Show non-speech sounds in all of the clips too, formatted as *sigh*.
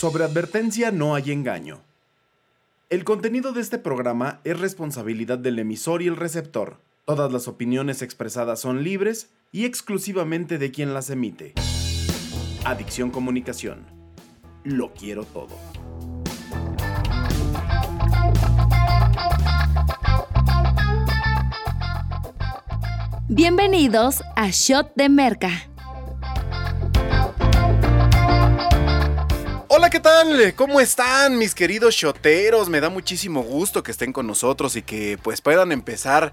Sobre advertencia no hay engaño. El contenido de este programa es responsabilidad del emisor y el receptor. Todas las opiniones expresadas son libres y exclusivamente de quien las emite. Adicción Comunicación. Lo quiero todo. Bienvenidos a Shot de Merca. Hola, ¿qué tal? ¿Cómo están mis queridos shoteros? Me da muchísimo gusto que estén con nosotros y que pues puedan empezar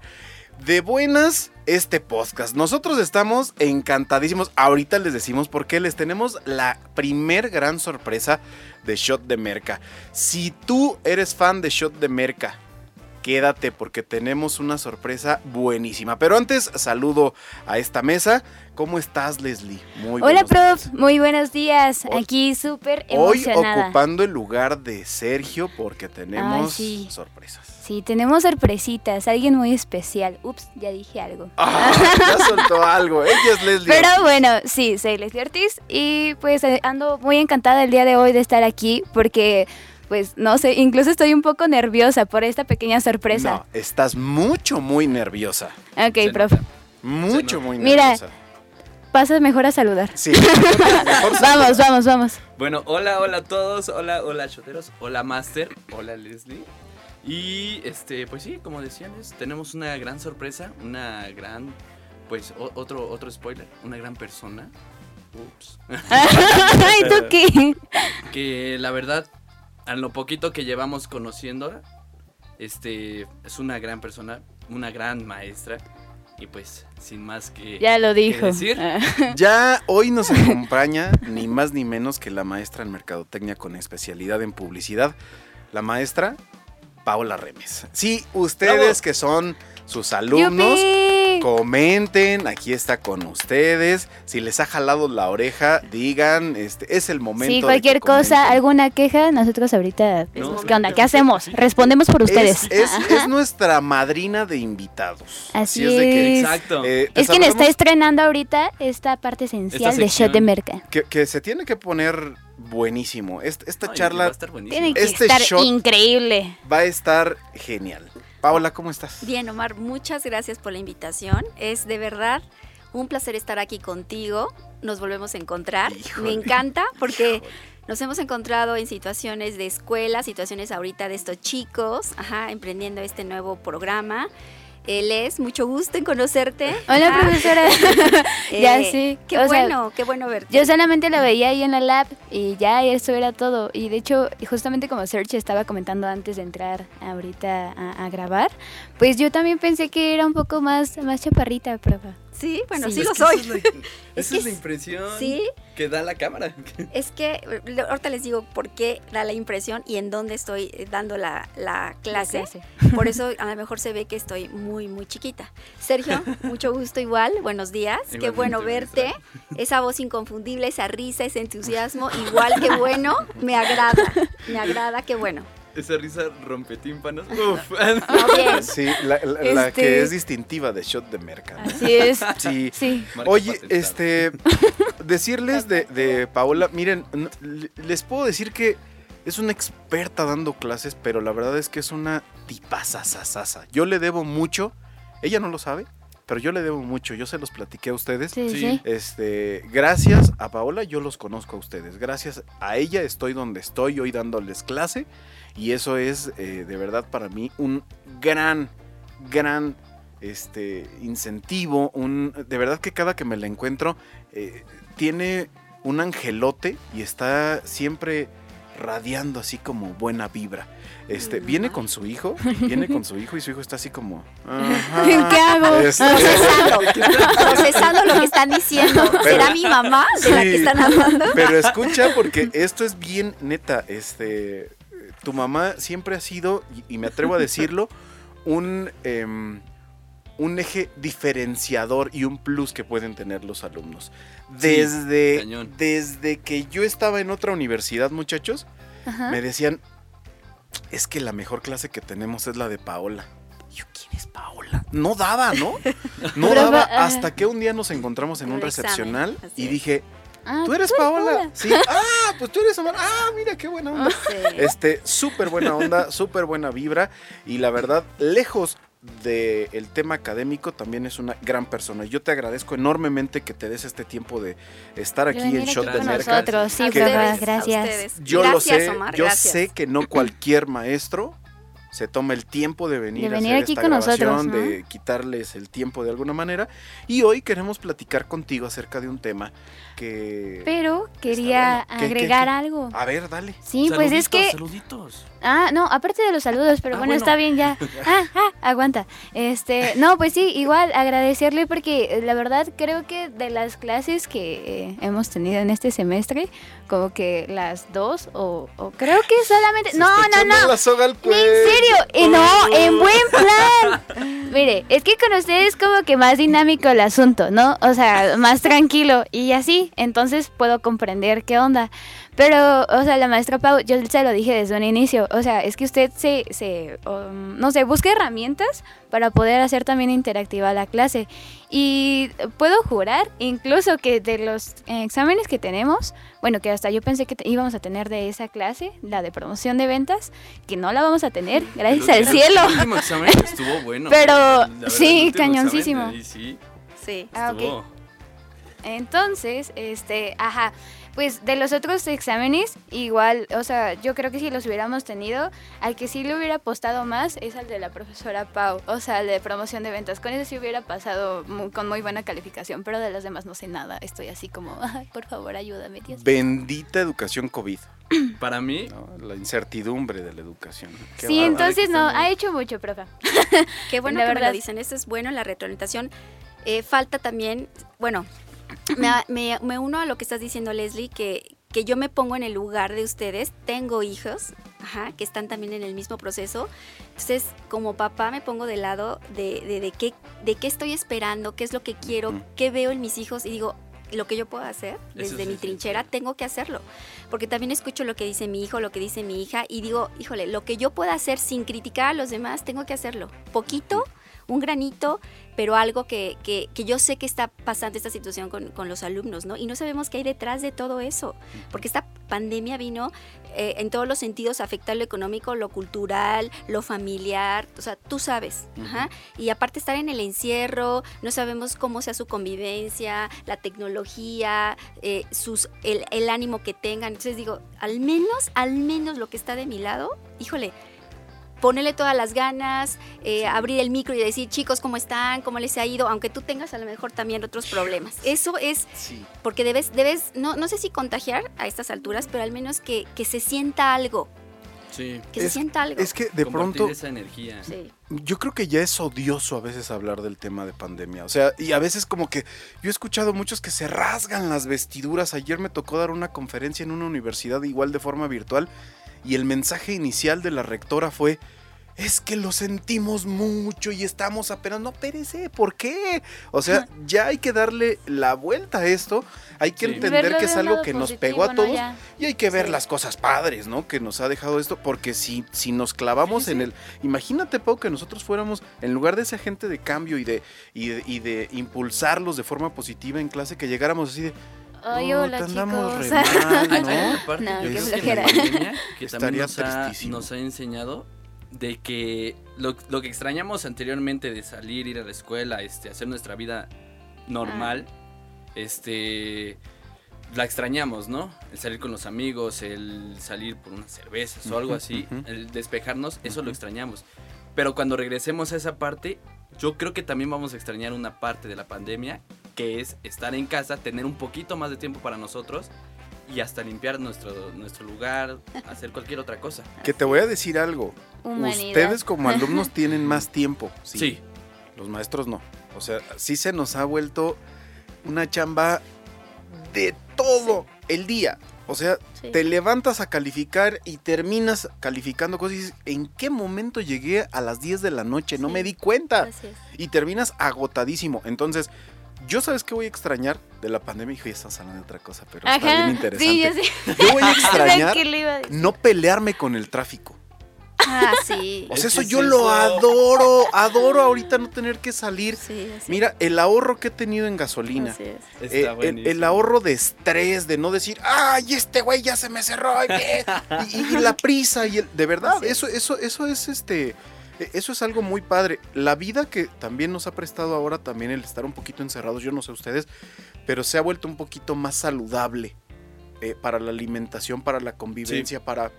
de buenas este podcast. Nosotros estamos encantadísimos. Ahorita les decimos por qué les tenemos la primer gran sorpresa de Shot de Merca. Si tú eres fan de Shot de Merca, quédate porque tenemos una sorpresa buenísima. Pero antes saludo a esta mesa. ¿Cómo estás, Leslie? Muy Hola, prof. Días. Muy buenos días. Aquí súper emocionada. Hoy ocupando el lugar de Sergio porque tenemos sí. sorpresas. Sí, tenemos sorpresitas. Alguien muy especial. Ups, ya dije algo. Ah, ya soltó algo. Ella es Leslie Pero bueno, sí, soy Leslie Ortiz y pues eh, ando muy encantada el día de hoy de estar aquí porque pues no sé, incluso estoy un poco nerviosa por esta pequeña sorpresa. No, estás mucho, muy nerviosa. Ok, profe. Mucho, muy nerviosa. Mira, pasa mejor a saludar. Sí. *laughs* vamos, vamos, vamos. Bueno, hola, hola a todos. Hola, hola, choteros. Hola, Master. Hola, Leslie. Y este, pues sí, como decían, tenemos una gran sorpresa, una gran, pues otro, otro spoiler, una gran persona. Ups. *laughs* ¿Y tú qué? Que la verdad a lo poquito que llevamos conociéndola, este, es una gran persona, una gran maestra. Y pues, sin más que, ya lo dijo. decir. *laughs* ya hoy nos acompaña ni más ni menos que la maestra en mercadotecnia con especialidad en publicidad, la maestra Paola Remes. Sí, ustedes que son sus alumnos, comenten, aquí está con ustedes. Si les ha jalado la oreja, digan, este es el momento. Sí, cualquier cosa, alguna queja, nosotros ahorita, ¿qué onda? ¿Qué hacemos? Respondemos por ustedes. Es, *laughs* nuestra madrina de invitados. Así, es. De que, Exacto. Eh, es quien está estrenando ahorita esta parte esencial de Shot de Merca. que se tiene que poner buenísimo. Esta, charla tiene que este estar increíble. Va a estar genial. Paola, ¿cómo estás? Bien, Omar, muchas gracias por la invitación. Es de verdad un placer estar aquí contigo. Nos volvemos a encontrar. Me encanta porque nos hemos encontrado en situaciones de escuela, situaciones ahorita de estos chicos, ajá, emprendiendo este nuevo programa. Él es, mucho gusto en conocerte. Hola, profesora. *laughs* ya eh, sí. Qué bueno, qué bueno verte. Yo solamente lo veía ahí en la lab y ya eso era todo. Y de hecho, justamente como Serge estaba comentando antes de entrar ahorita a, grabar, pues yo también pensé que era un poco más, más chaparrita, prueba. Sí, bueno, sí, lo soy. *laughs* Esa es la, impresión que da la cámara. *laughs* Es que ahorita les digo por qué da la impresión y en dónde estoy eh, dando la, clase. *laughs* Por eso a lo mejor se ve que estoy muy, muy chiquita. Sergio, mucho gusto igual. Buenos días. qué bueno verte. Esa voz inconfundible, esa risa, ese entusiasmo, igual que bueno. Me agrada. Me agrada, qué bueno esa risa rompetímpanos. *laughs* Uf. *laughs* Sí, la, que este es distintiva de Shot de Merca. Así es. *laughs* Sí. Oye, este, decirles de, de Paola, miren, les puedo decir que es una experta dando clases, pero la verdad es que es una tipaza sasasa. Yo le debo mucho, ella no lo sabe, pero yo le debo mucho, yo se los platiqué a ustedes. Sí, Sí. sí. Este, gracias a Paola yo los conozco a ustedes. Gracias a ella estoy donde estoy hoy dándoles clase y eso es eh, de verdad para mí un gran, gran este, incentivo. Un, de verdad que cada que me la encuentro eh, tiene un angelote y está siempre radiando así como buena vibra. Este, viene con su hijo, viene con su hijo y su hijo está así como... *laughs* ¿Qué hago? este, Procesando, *laughs* procesando lo que están diciendo. ¿Será mi mamá de la que están hablando? Pero escucha, porque esto es bien neta. Este, tu mamá siempre ha sido, y, y me atrevo a *laughs* decirlo, un, em, un eje diferenciador y un plus que pueden tener los alumnos. Desde, desde que yo estaba en otra universidad, muchachos, Ajá. me decían, es que la mejor clase que tenemos es la de Paola. Y Yo, ¿quién es Paola? No daba, ¿no? *laughs* No daba hasta que un día nos encontramos en un recepcional y es. dije, Ah, ¿Tú eres Paola? Sí. *laughs* Ah, pues tú eres Omar. Ah, mira qué buena onda. Sí. Este, súper buena onda, súper buena vibra. Y la verdad, lejos del tema académico, también es una gran persona. Yo te agradezco enormemente que te des este tiempo de estar aquí en Shot de Merca. nosotros. Sí, gracias. ustedes. Yo Gracias, lo sé, Omar, yo gracias. sé que no *clears throat* cualquier maestro se toma el tiempo de venir, De venir a hacer aquí esta con grabación, nosotros, ¿no? de quitarles el tiempo de alguna manera. Y hoy queremos platicar contigo acerca de un tema que... Pero quería bueno. ¿Qué, qué, agregar qué? algo. A ver, dale. Sí, pues es que Saluditos. Ah, no, aparte de los saludos, pero Ah, bueno, bueno. está bien ya. *laughs* Ah, ah, aguanta. Este, no, pues sí, igual agradecerle porque eh, la verdad creo que de las clases que eh, hemos tenido en este semestre, como que las dos o, o creo que solamente Se no, está no, no. la soga al En serio, Eh, no, en buen plan. Mire, es que con ustedes como que más dinámico el asunto, ¿no? O sea, más tranquilo y así, entonces puedo comprender qué onda. Pero, o sea, la maestra Pau, yo se lo dije desde un inicio, o sea, es que usted se, se um, no sé, busca herramientas para poder hacer también interactiva la clase. Y puedo jurar, incluso que de los eh, exámenes que tenemos, bueno, que hasta yo pensé que íbamos a tener de esa clase, la de promoción de ventas, que no la vamos a tener, *laughs* gracias al El- cielo. El último examen estuvo bueno. Pero, verdad, sí, cañoncísimo. examen, ahí sí, Sí. Ah, ok. Entonces, este, ajá, pues de los otros exámenes, igual, o sea, yo creo que si los hubiéramos tenido, al que sí le hubiera apostado más es al de la profesora Pau, o sea, el de promoción de ventas. Con ese sí hubiera pasado con muy buena calificación, pero de los demás no sé nada. Estoy así como, *laughs* ay, por favor, ayúdame, Dios. Bendita educación COVID. *clears throat* Para mí, ¿no? La incertidumbre de la educación. Sí, entonces no, ha hecho mucho, profe. Qué *laughs* bueno La que me verdad. lo dicen. Esto es bueno, la retroalimentación. Eh, falta también, bueno, me, me- me uno a lo que estás diciendo, Leslie, que, que yo me pongo en el lugar de ustedes. Tengo hijos, ajá, que están también en el mismo proceso. Entonces, como papá, me pongo del lado de, de, de qué, de qué estoy esperando, qué es lo que quiero, qué veo en mis hijos y digo, lo que yo puedo hacer desde sí, mi sí, trinchera, tengo que hacerlo. Porque también escucho lo que dice mi hijo, lo que dice mi hija y digo, híjole, lo que yo pueda hacer sin criticar a los demás, tengo que hacerlo. Poquito, un granito, pero algo que, que- que yo sé que está pasando esta situación con, con los alumnos, ¿no? Y no sabemos qué hay detrás de todo eso, porque esta pandemia vino eh, en todos los sentidos a afectar lo económico, lo cultural, lo familiar, o sea, tú sabes, ajá. Y aparte estar en el encierro, no sabemos cómo sea su convivencia, la tecnología, eh, sus, el, el ánimo que tengan. Entonces digo, al menos, al menos lo que está de mi lado, híjole, ponerle todas las ganas, eh, abrir el micro y decir, chicos, ¿cómo están? ¿Cómo les ha ido? Aunque tú tengas a lo mejor también otros problemas. Eso es Sí. porque debes, debes no, no sé si contagiar a estas alturas, pero al menos que, que se sienta algo, sí. que se sienta algo. Es que de compartir pronto esa energía. Sí. yo creo que ya es odioso a veces hablar del tema de pandemia. O sea, y a veces como que yo he escuchado muchos que se rasgan las vestiduras. Ayer me tocó dar una conferencia en una universidad igual de forma virtual y el mensaje inicial de la rectora fue... Es que lo sentimos mucho y estamos apenas. No, perece, ¿por qué? O sea, ya hay que darle la vuelta a esto. Hay que Sí. entender Verlo que es algo que nos pegó a todos. Y hay que ver Sí. las cosas padres, ¿no? Que nos ha dejado esto, porque si, si nos clavamos Sí, sí. en el... Imagínate, Pau, que nosotros fuéramos, en lugar de ese agente de cambio y de, y de, y de impulsarlos de forma positiva en clase, que llegáramos así de... Ay, "Puta, hola, chicos. mal, *laughs* ¿no?". una parte No, yo qué creo que la pandemia que también nos ha, nos ha enseñado de que lo, lo que extrañamos anteriormente de salir, ir a la escuela, este, hacer nuestra vida normal, este, la extrañamos, ¿no? El salir con los amigos, el salir por unas cervezas o algo así, el despejarnos, eso lo extrañamos. Pero cuando regresemos a esa parte, yo creo que también vamos a extrañar una parte de la pandemia, que es estar en casa, tener un poquito más de tiempo para nosotros y hasta limpiar nuestro, nuestro lugar, *laughs* hacer cualquier otra cosa. Que te voy a decir algo. Humanidad. Ustedes como *laughs* alumnos tienen más tiempo. Sí. Sí, Los maestros no. O sea, sí se nos ha vuelto una chamba de todo el día. O sea, Sí. te levantas a calificar y terminas calificando cosas y dices, ¿en qué momento llegué a las 10 de la noche? No Sí. me di cuenta. Así es. Y terminas agotadísimo. Entonces, yo sabes qué voy a extrañar de la pandemia. Hijo, ya estás hablando de otra cosa, pero está bien Ajá. interesante. Sí, yo sé. Yo voy a *laughs* extrañar ¿Qué le iba a decir? no pelearme con el tráfico. Ah, sí. O sea, Es eso que yo lo adoro. Adoro ahorita no tener que salir. Sí, así. Mira, el ahorro que he tenido en gasolina. Así es. está Eh, el, el ahorro de estrés, de no decir, ay, este güey ya se me cerró. *laughs* y, qué", y- y la prisa, y el- de verdad, eso, eso, eso es este. Eh, Eso es algo muy padre. La vida que también nos ha prestado ahora, también el estar un poquito encerrados, yo no sé ustedes, pero se ha vuelto un poquito más saludable eh, para la alimentación, para la convivencia, para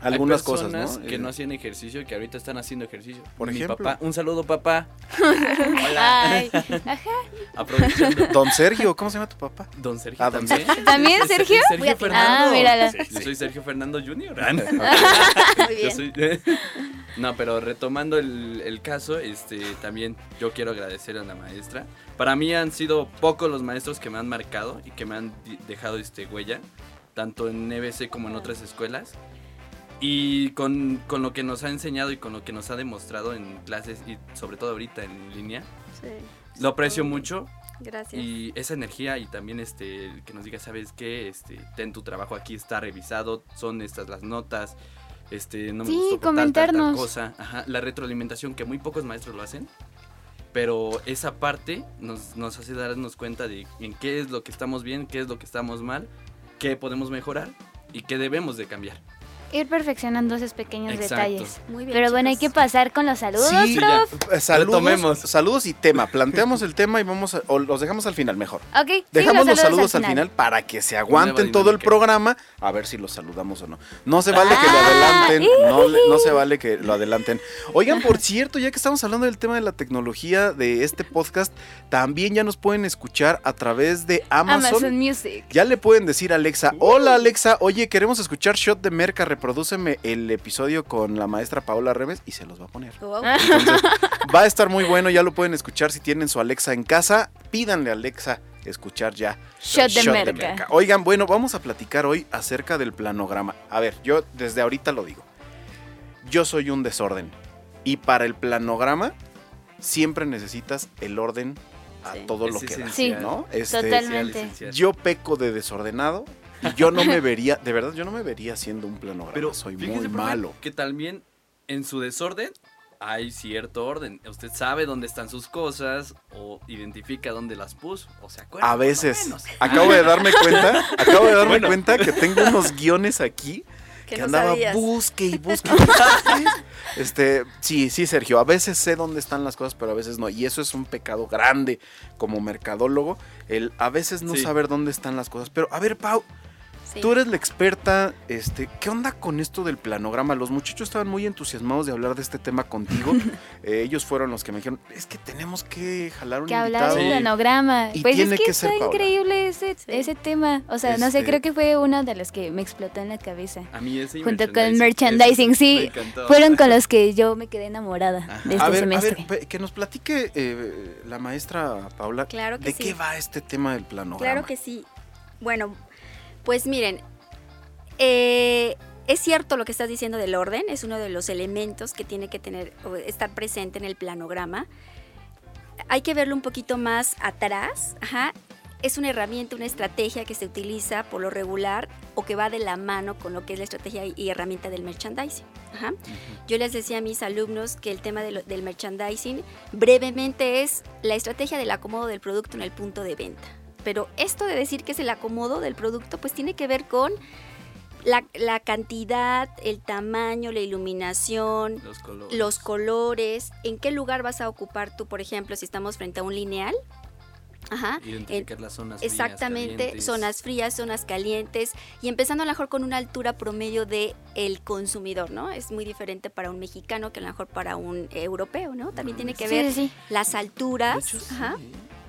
Hay algunas cosas, personas ¿no? que Eh, no hacían ejercicio y que ahorita están haciendo ejercicio. Por Mi ejemplo. papá- un saludo, papá. Hola. *laughs* Ay, ajá. Aprovechando. *laughs* Don Sergio, ¿cómo se llama tu papá? Don Sergio Ah, don también. ¿También, Sergio? Sergio Fernando. Ah, mírala. Yo soy Sergio Fernando Jr. *laughs* Muy Yo bien. soy- No, pero retomando el, el caso, este, también yo quiero agradecer a la maestra. Para mí han sido pocos los maestros que me han marcado y que me han dejado este huella, tanto en EBC como en otras escuelas. Y con, con lo que nos ha enseñado y con lo que nos ha demostrado en clases y sobre todo ahorita en línea, Sí. lo aprecio mucho Gracias. y esa energía y también este que nos diga, ¿sabes qué? Este, ten tu trabajo aquí está revisado, son estas las notas. Este, no me Sí, gustó por tal, tal, tal comentarnos. cosa. Ajá, la retroalimentación que muy pocos maestros lo hacen. Pero esa parte nos, nos hace darnos cuenta de en qué es lo que estamos bien, qué es lo que estamos mal, qué podemos mejorar y qué debemos de cambiar. Ir perfeccionando esos pequeños Exacto. detalles. Muy bien. Pero bueno, hay que pasar con los saludos, Sí, prof. Eh, Saludos, Retomemos. saludos y tema. Planteamos el tema y vamos a, o los dejamos al final mejor. Ok, sí, Dejamos los saludos al final. final para que se aguanten todo el programa a ver si los saludamos o no. No se vale que lo Ah, adelanten, no, le- no se vale que lo adelanten. Oigan, por cierto, ya que estamos hablando del tema de la tecnología de este podcast, también ya nos pueden escuchar a través de Amazon. Amazon Music. Ya le pueden decir a Alexa, hola Alexa, oye, queremos escuchar Shot de Merca, reprodúceme el episodio con la maestra Paola Reves y se los va a poner. Wow. Entonces, *laughs* va a estar muy bueno, ya lo pueden escuchar si tienen su Alexa en casa. Pídanle a Alexa escuchar ya. Shot de merca. Oigan, bueno, vamos a platicar hoy acerca del planograma. A ver, yo desde ahorita lo digo. Yo soy un desorden. Y para el planograma, siempre necesitas el orden a Sí. todo Es lo que da. ¿no? Este, Totalmente. Yo peco de desordenado y yo no me vería, de verdad, yo no me vería haciendo un planograma. Pero soy muy malo. Que también en su desorden hay cierto orden. Usted sabe dónde están sus cosas o identifica dónde las puso o se acuerda. A veces. Acabo de darme cuenta, *laughs* acabo de darme Bueno. cuenta que tengo unos guiones aquí Que que no andaba sabías. busque y busque. y *laughs* busque. este, sí, sí, Sergio, a veces sé dónde están las cosas, pero a veces no. Y eso es un pecado grande como mercadólogo, el a veces no Sí. saber dónde están las cosas. Pero a ver, Pau, Sí. tú eres la experta, este, ¿qué onda con esto del planograma? Los muchachos estaban muy entusiasmados de hablar de este tema contigo. *laughs* Eh, ellos fueron los que me dijeron, es que tenemos que jalar un Que hablar del Sí. planograma. Y Pues tiene es que, que ser está increíble ese, Sí. ese tema. O sea, no Este- sé, creo que fue uno de los que me explotó en la cabeza. A mí ese Junto con eso merchandising, me sí. Fueron con los que yo me quedé enamorada Ajá. de este a ver, semestre. a ver, pe- que nos platique eh, la maestra Paula Claro que de sí. qué va este tema del planograma. Claro que sí. Bueno, pues miren, eh, es cierto lo que estás diciendo del orden, es uno de los elementos que tiene que tener o estar presente en el planograma. Hay que verlo un poquito más atrás. Ajá. Es una herramienta, una estrategia que se utiliza por lo regular o que va de la mano con lo que es la estrategia y herramienta del merchandising. Ajá. Yo les decía a mis alumnos que el tema de lo- del merchandising brevemente es la estrategia del acomodo del producto en el punto de venta. Pero esto de decir que es el acomodo del producto, pues tiene que ver con la, la cantidad, el tamaño, la iluminación, Los colores. los colores, en qué lugar vas a ocupar tú, por ejemplo, si estamos frente a un lineal. Ajá. en- Identificar las zonas frías, Exactamente, calientes. zonas frías, zonas calientes y empezando a lo mejor con una altura promedio de el consumidor, ¿no? Es muy diferente para un mexicano que a lo mejor para un europeo, ¿no? También tiene que Sí, ver sí, sí. las De alturas. hecho, sí. Ajá.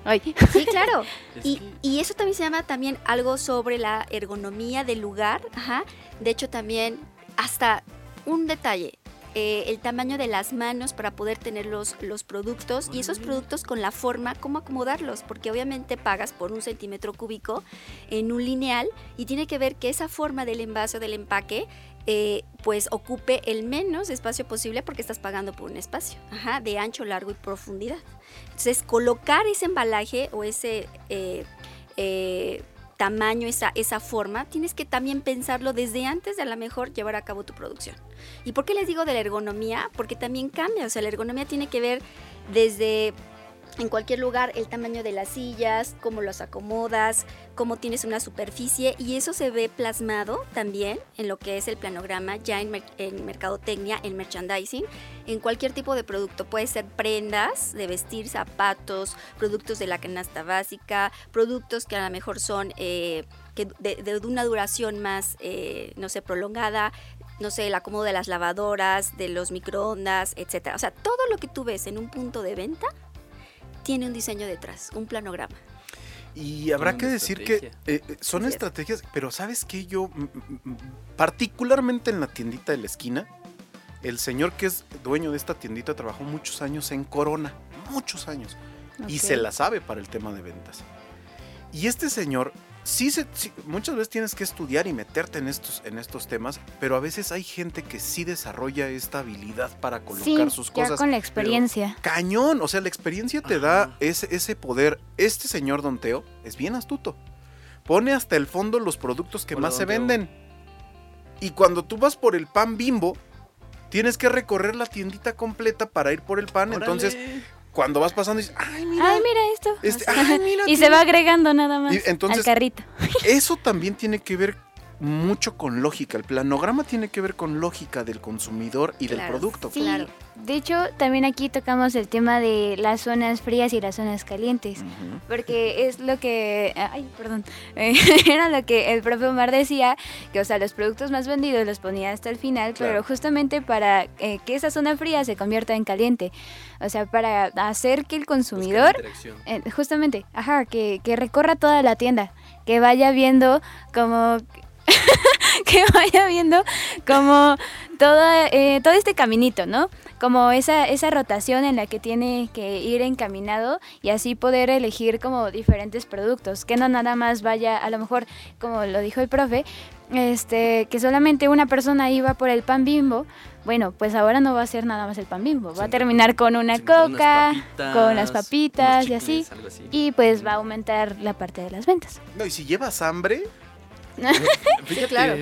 Ay. Sí, claro. *laughs* Y, y eso también se llama también algo sobre la ergonomía del lugar. Ajá. De hecho, también hasta un detalle. Eh, el tamaño de las manos para poder tener los, los productos y esos productos con la forma, cómo acomodarlos, porque obviamente pagas por un centímetro cúbico en un lineal y tiene que ver que esa forma del envase o del empaque eh, pues ocupe el menos espacio posible porque estás pagando por un espacio, ajá, de ancho, largo y profundidad. Entonces, colocar ese embalaje o ese eh, eh, tamaño, esa, esa forma, tienes que también pensarlo desde antes de a lo mejor llevar a cabo tu producción. ¿Y por qué les digo de la ergonomía? Porque también cambia, o sea, la ergonomía tiene que ver desde en cualquier lugar el tamaño de las sillas, cómo los acomodas, cómo tienes una superficie y eso se ve plasmado también en lo que es el planograma ya en, mer- en mercadotecnia, en merchandising, en cualquier tipo de producto. Puede ser prendas de vestir, zapatos, productos de la canasta básica, productos que a lo mejor son eh, de una duración más, eh, no sé, prolongada, no sé, el acomodo de las lavadoras, de los microondas, etcétera. O sea, todo lo que tú ves en un punto de venta tiene un diseño detrás, un planograma. Y habrá que decir que estrategia. eh, eh, son estrategias, pero ¿sabes qué? Yo, particularmente en la tiendita de la esquina, el señor que es dueño de esta tiendita trabajó muchos años en Corona, muchos años, y se la sabe para el tema de ventas. Y este señor, sí, se, sí, muchas veces tienes que estudiar y meterte en estos, en estos temas, pero a veces hay gente que sí desarrolla esta habilidad para colocar Sí, sus ya cosas. con la experiencia. Cañón, o sea, la experiencia te da ese, ese poder. Este señor Don Teo es bien astuto. Pone hasta el fondo los productos que Hola, más se Teo. venden. Y cuando tú vas por el pan bimbo, tienes que recorrer la tiendita completa para ir por el pan. Entonces. Cuando vas pasando, dices, ay, mira. Ay, mira esto. este, Así. ay, mira, *laughs* y se va agregando nada más Y entonces- al carrito. *laughs* Eso también tiene que ver mucho con lógica. El planograma tiene que ver con lógica del consumidor y del producto. Sí, Claro. De hecho, también aquí tocamos el tema de las zonas frías y las zonas calientes. Porque es lo que, ay, perdón, *laughs* eh, era lo que el propio Omar decía, que o sea, los productos más vendidos los ponía hasta el final, Claro. pero justamente para eh, que esa zona fría se convierta en caliente, o sea, para hacer que el consumidor, eh, justamente, ajá, que, que recorra toda la tienda, que vaya viendo como... *laughs* que vaya viendo como toda, eh, todo este caminito, ¿no? Como esa, esa rotación en la que tiene que ir encaminado y así poder elegir como diferentes productos, que no nada más vaya, a lo mejor, como lo dijo el profe, este, que solamente una persona iba por el pan bimbo, bueno, pues ahora no va a ser nada más el pan bimbo, va a terminar con una Sí, con unas coca, papitas, con las papitas unos y así, chicles, así. y pues va a aumentar la parte de las ventas. No, y si llevas hambre, *laughs* Fíjate claro.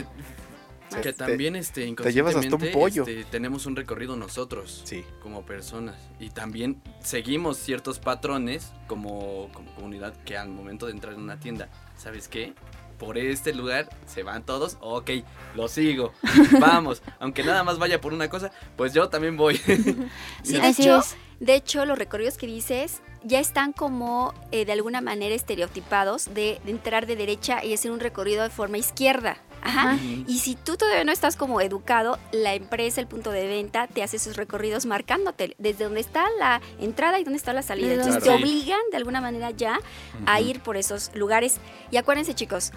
que también este, te llevas hasta un inconscientemente, pollo. este, tenemos un recorrido nosotros sí. como personas y también seguimos ciertos patrones como, como comunidad que al momento de entrar en una tienda, ¿sabes qué? Por este lugar se van todos, ok, lo sigo, *laughs* vamos, aunque nada más vaya por una cosa, pues yo también voy. *laughs* Sí, de hecho, de hecho, los recorridos que dices ya están como eh, de alguna manera estereotipados de, de entrar de derecha y hacer un recorrido de forma izquierda. Ajá. Y si tú todavía no estás como educado, la empresa, el punto de venta, te hace sus recorridos marcándote desde dónde está la entrada y dónde está la salida. Claro. Entonces Claro. te obligan de alguna manera ya a ir por esos lugares. Y acuérdense chicos,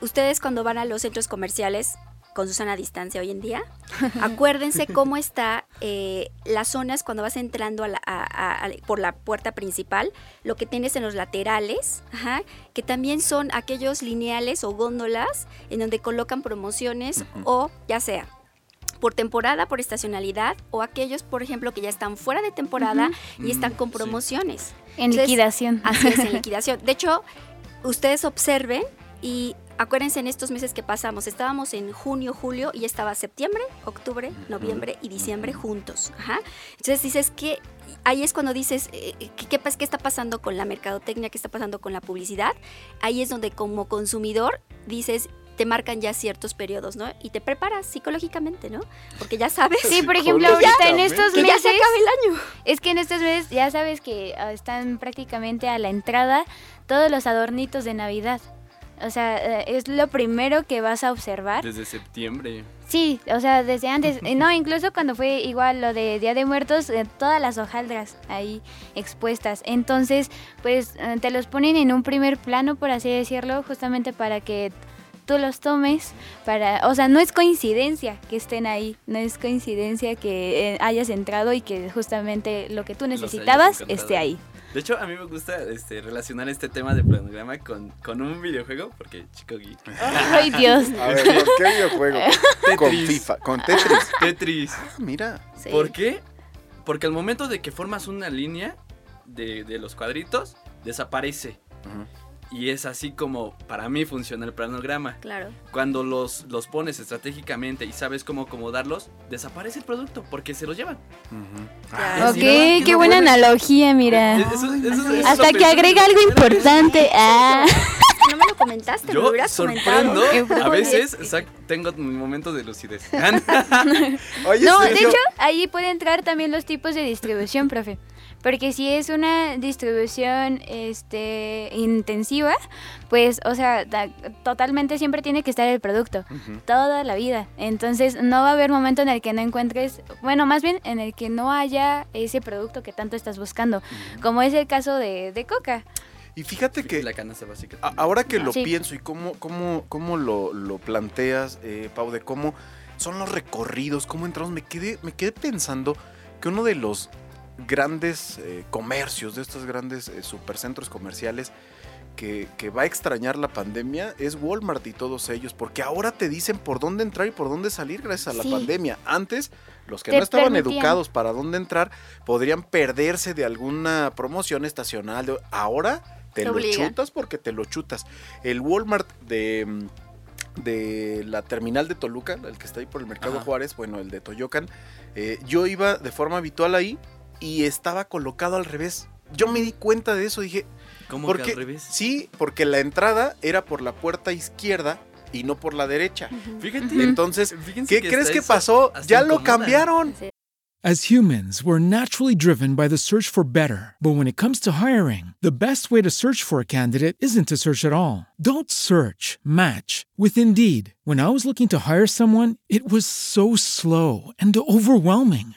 ustedes cuando van a los centros comerciales con su sana distancia hoy en día, *laughs* acuérdense cómo está eh, las zonas cuando vas entrando a la- a- a- a- por la puerta principal, lo que tienes en los laterales, ajá, que también son aquellos lineales o góndolas en donde colocan promociones o ya sea por temporada, por estacionalidad o aquellos, por ejemplo, que ya están fuera de temporada y están con Mm, sí. promociones. En Entonces, liquidación. Así es, en *laughs* liquidación. De hecho, ustedes observen y acuérdense en estos meses que pasamos, estábamos en junio, julio y estaba septiembre, octubre, noviembre y diciembre juntos. Ajá. Entonces dices que ahí es cuando dices, eh, ¿qué, qué, qué está pasando con la mercadotecnia? ¿Qué está pasando con la publicidad? Ahí es donde como consumidor dices, te marcan ya ciertos periodos, ¿no? Y te preparas psicológicamente, ¿no? Porque ya sabes Sí, por ejemplo, ahorita en estos que ya meses. se acaba el año. Es que en estos meses ya sabes que ah, están prácticamente a la entrada todos los adornitos de Navidad. O sea, eh, es lo primero que vas a observar. Desde septiembre. Sí, o sea, desde antes. *laughs* No, incluso cuando fue igual lo de Día de Muertos, eh, todas las hojaldras ahí expuestas. Entonces, pues eh, te los ponen en un primer plano, por así decirlo, justamente para que tú los tomes para, o sea, no es coincidencia que estén ahí, no es coincidencia que eh, hayas entrado y que justamente lo que tú necesitabas esté ahí. De hecho, a mí me gusta este, relacionar este tema de planograma con, con un videojuego, porque chico geek. Ay, Dios. A ver, ¿con qué videojuego? *laughs* con Tetris. FIFA, con Tetris. *laughs* Tetris. Ah, mira. Sí. ¿Por qué? Porque al momento de que formas una línea de, de los cuadritos, desaparece. Ujú. Y es así como para mí funciona el planograma. Claro. Cuando los, los pones estratégicamente y sabes cómo acomodarlos, desaparece el producto porque se los llevan. Ujú. Claro. Ah, Ok, qué buena analogía, mira. Eso- eso- eso es Hasta lo que agrega algo importante. *laughs* Ah. No me lo comentaste, me lo Yo hubieras sorprendo, comentado. a veces sac- tengo mi momento de lucidez. *laughs* Oye, No, de hecho, ahí puede entrar también los tipos de distribución, profe. Porque si es una distribución este, intensiva, pues, o sea, da- totalmente siempre tiene que estar el producto, toda la vida. Entonces, no va a haber momento en el que no encuentres, bueno, más bien en el que no haya ese producto que tanto estás buscando, como es el caso de, de Coca. Y fíjate que la canasta básica. ahora que lo Sí. pienso y cómo, cómo, cómo lo, lo planteas, eh, Pau, de cómo son los recorridos, cómo entramos, me quedé, me quedé pensando que uno de los grandes eh, comercios, de estos grandes eh, supercentros comerciales, que, que va a extrañar la pandemia es Walmart y todos ellos, porque ahora te dicen por dónde entrar y por dónde salir gracias a la Sí. pandemia. Antes, los que Te no estaban permitían. educados para dónde entrar, podrían perderse de alguna promoción estacional. de- ahora te, Te lo obliga. chutas porque te lo chutas. El Walmart de, mm, de la terminal de Toluca, el que está ahí por el Mercado Ajá. Juárez, bueno, el de Toyocan, eh, yo iba de forma habitual ahí y estaba colocado al revés. Yo me di cuenta de eso, dije, ¿Cómo porque que al revés? sí, porque la entrada era por la puerta izquierda y no por la derecha. Fíjate. Entonces, fíjense ¿qué crees que pasó? Ya lo cambiaron. As humans, we're naturally driven by the search for better. But when it comes to hiring, the best way to search for a candidate isn't to search at all. Don't search, match with Indeed. When I was looking to hire someone, it was so slow and overwhelming.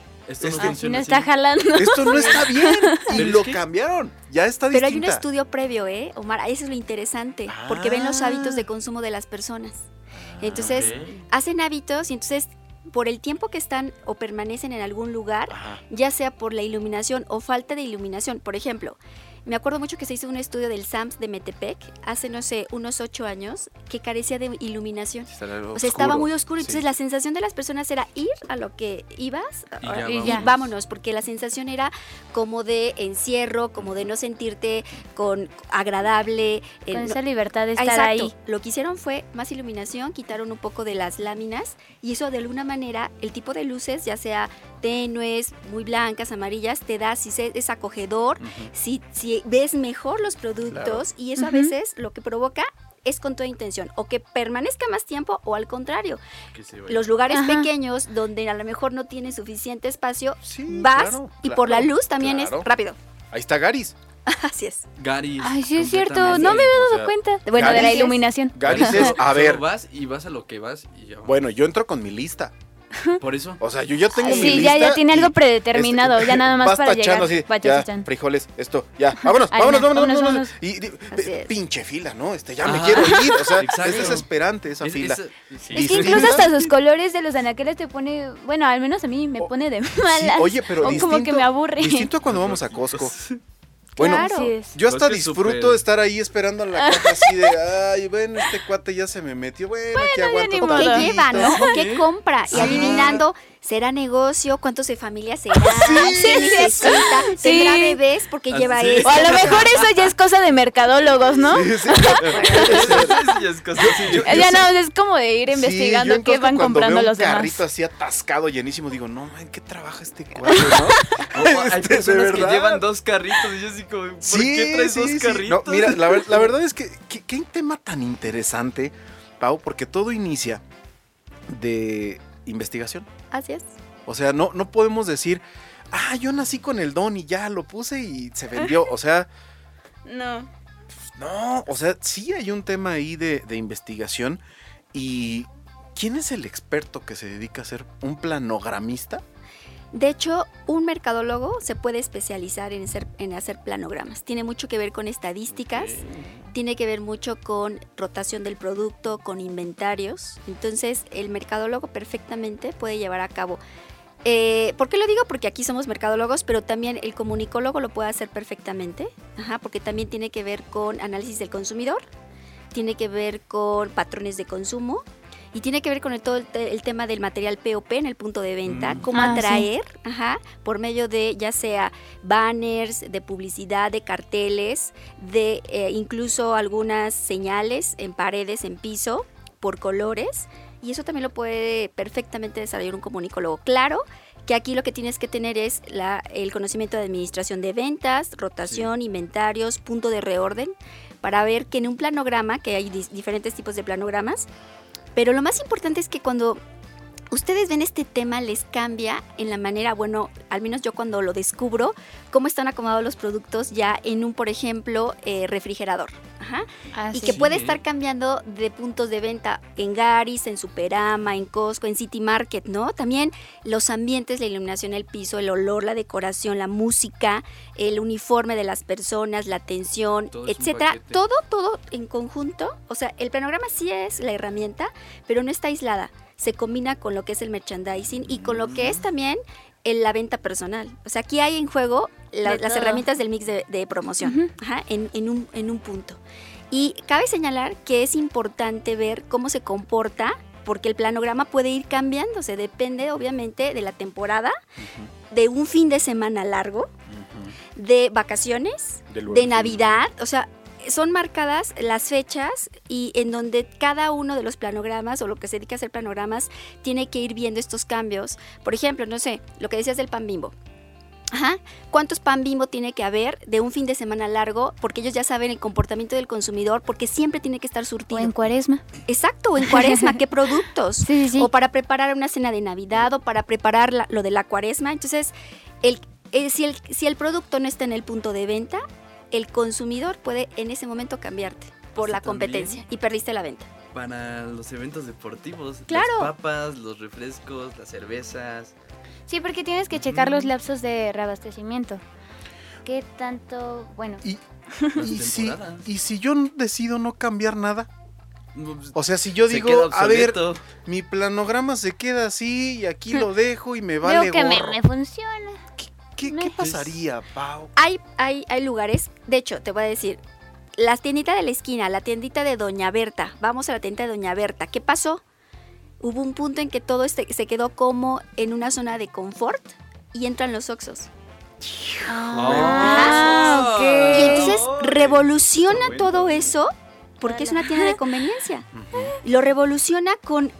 Esto no está jalando. esto no está bien. *laughs* Y Pero es lo que- cambiaron. Ya está Pero hay un estudio previo, ¿eh, Omar? Eso es lo interesante, porque ven los Ah. hábitos de consumo de las personas. Entonces, Ok. hacen hábitos y entonces, por el tiempo que están o permanecen en algún lugar, Ajá. ya sea por la iluminación o falta de iluminación. Por ejemplo, me acuerdo mucho que se hizo un estudio del SAMS de Metepec hace, no sé, unos ocho años, que carecía de iluminación. O sea, estaba muy oscuro. Entonces, Sí. la sensación de las personas era ir a lo que ibas Y ahora- ya y vámonos. vámonos, porque la sensación era como de encierro, como de no sentirte con agradable. eh, Con no- esa libertad de Ah, estar Exacto. ahí. Lo que hicieron fue más iluminación, quitaron un poco de las láminas y eso de alguna manera el tipo de luces, ya sea tenues, muy blancas, amarillas, te da si se- es acogedor, si, si ves mejor los productos y eso a veces lo que provoca es con toda intención, o que permanezca más tiempo o al contrario, los lugares Ajá. pequeños donde a lo mejor no tiene suficiente espacio, Sí, vas claro, y por la luz también claro. es rápido. Ahí está Garis. *laughs* Así es. Garis. Ay, sí es cierto, no me había O dado sea, cuenta. Bueno, de la es- iluminación. Garis es, a ver, vas y vas a lo que vas y ya. bueno, yo entro con mi lista. Por eso. O sea, yo ya tengo mi Sí, lista. ya, ya tiene algo predeterminado, este, ya nada más vas para tachando llegar. así, ya, frijoles, esto, ya, vámonos, vámonos, vámonos, vámonos, vámonos. vámonos. Y, pinche fila, ¿no? Este, ya me quiero ir, o sea, Exacto. es desesperante esa Es- fila. es- sí. Que sí, incluso hasta sus colores de los anaqueles te pone, bueno, al menos a mí me pone de Sí, malas. oye, pero o distinto, como que me aburre. distinto a cuando vamos a Costco. *laughs* Bueno, Claro. Yo hasta disfruto súper- estar ahí esperando en la caja así de, ay, bueno, este cuate ya se me metió, bueno, aquí ya aguanto ni ¿O modo. qué lleva, no? ¿O qué compra? Y Sí. adivinando, ¿será negocio? ¿Cuántos de familia *laughs* será? Sí. Sí. ¿Tendrá bebés? Porque lleva sí. eso. O a lo mejor eso ya es cosa de mercadólogos, ¿no? Sí, sí. Sí, *laughs* es cosa así. Yo- ya no, es como de ir Sí, investigando yo en qué van comprando veo un los demás. carrito así atascado, llenísimo, digo, no, ¿en qué trabaja este cuate, no? O- *laughs* o hay Este, de personas que verdad. llevan dos carritos y yo así como, ¿por Sí, qué traes sí, dos sí. carritos? No, mira, la, ver- la verdad es que qué, qué tema tan interesante, Pau, porque todo inicia de investigación. Así es. O sea, no, no podemos decir, ah, yo nací con el don y ya lo puse y se vendió. O sea, *laughs* No. no, o sea, sí hay un tema ahí de, de investigación. ¿Y quién es el experto que se dedica a ser un planogramista? De hecho, un mercadólogo se puede especializar en hacer, en hacer planogramas. Tiene mucho que ver con estadísticas, tiene que ver mucho con rotación del producto, con inventarios. Entonces, el mercadólogo perfectamente puede llevar a cabo. Eh, ¿Por qué lo digo? Porque aquí somos mercadólogos, pero también el comunicólogo lo puede hacer perfectamente, Ajá, porque también tiene que ver con análisis del consumidor, tiene que ver con patrones de consumo y tiene que ver con el, todo el, te- el tema del material POP en el punto de venta, Mm. cómo Ah, sí. atraer, ajá, por medio de ya sea banners, de publicidad, de carteles, de eh, incluso algunas señales en paredes, en piso, por colores. Y eso también lo puede perfectamente desarrollar un comunicólogo. Claro que aquí lo que tienes que tener es la- el conocimiento de administración de ventas, rotación, inventarios, punto de reorden, para ver que en un planograma, que hay diferentes tipos de planogramas, pero lo más importante es que cuando ustedes ven este tema les cambia en la manera, bueno, al menos yo cuando lo descubro, cómo están acomodados los productos ya en un, por ejemplo, eh, refrigerador. Ajá. Ah, Y sí. que puede Sí. estar cambiando de puntos de venta en Garis, en Superama, en Costco, en City Market, ¿no? También los ambientes, la iluminación, el piso, el olor, la decoración, la música, el uniforme de las personas, la atención, Todo etcétera. Todo, todo en conjunto. O sea, el planograma sí es la herramienta, pero no está aislada. Se combina con lo que es el merchandising y con lo que es también el- la venta personal. O sea, aquí hay en juego la- las herramientas del mix de, de promoción Ajá, en, en un, en un punto. Y cabe señalar que es importante ver cómo se comporta, porque el planograma puede ir cambiándose, depende obviamente de la temporada, de un fin de semana largo, de vacaciones, de. Navidad, o sea, son marcadas las fechas y en donde cada uno de los planogramas o lo que se dedica a hacer planogramas tiene que ir viendo estos cambios. Por ejemplo, no sé, lo que decías del pan bimbo. Ajá. ¿Cuántos pan bimbo tiene que haber de un fin de semana largo? Porque ellos ya saben el comportamiento del consumidor, porque siempre tiene que estar O surtido. en cuaresma. Exacto, o en cuaresma, ¿qué *laughs* productos? Sí, sí, sí. O para preparar una cena de Navidad o para preparar la- lo de la cuaresma. Entonces, el, eh, si, el, si el producto no está en el punto de venta, el consumidor puede en ese momento cambiarte por la competencia también. y perdiste la venta. Para los eventos deportivos, Claro. las papas, los refrescos, las cervezas. Sí, porque tienes que checar los lapsos de reabastecimiento. ¿Qué tanto? Bueno, Y, *laughs* si, y si yo decido no cambiar nada, pues, o sea, si yo se digo, a ver, mi planograma se queda así y aquí *laughs* lo dejo y me vale veo que me, gorro. me funciona. ¿Qué, pasaría, Pau? Hay, hay, hay lugares, de hecho, te voy a decir, la tiendita de la esquina, la tiendita de Doña Berta, vamos a la tienda de Doña Berta, ¿qué pasó? Hubo un punto en que todo este, se quedó como en una zona de confort y entran los Oxos. Ah, ok. Y entonces revoluciona todo eso porque es una tienda de conveniencia. Lo revoluciona con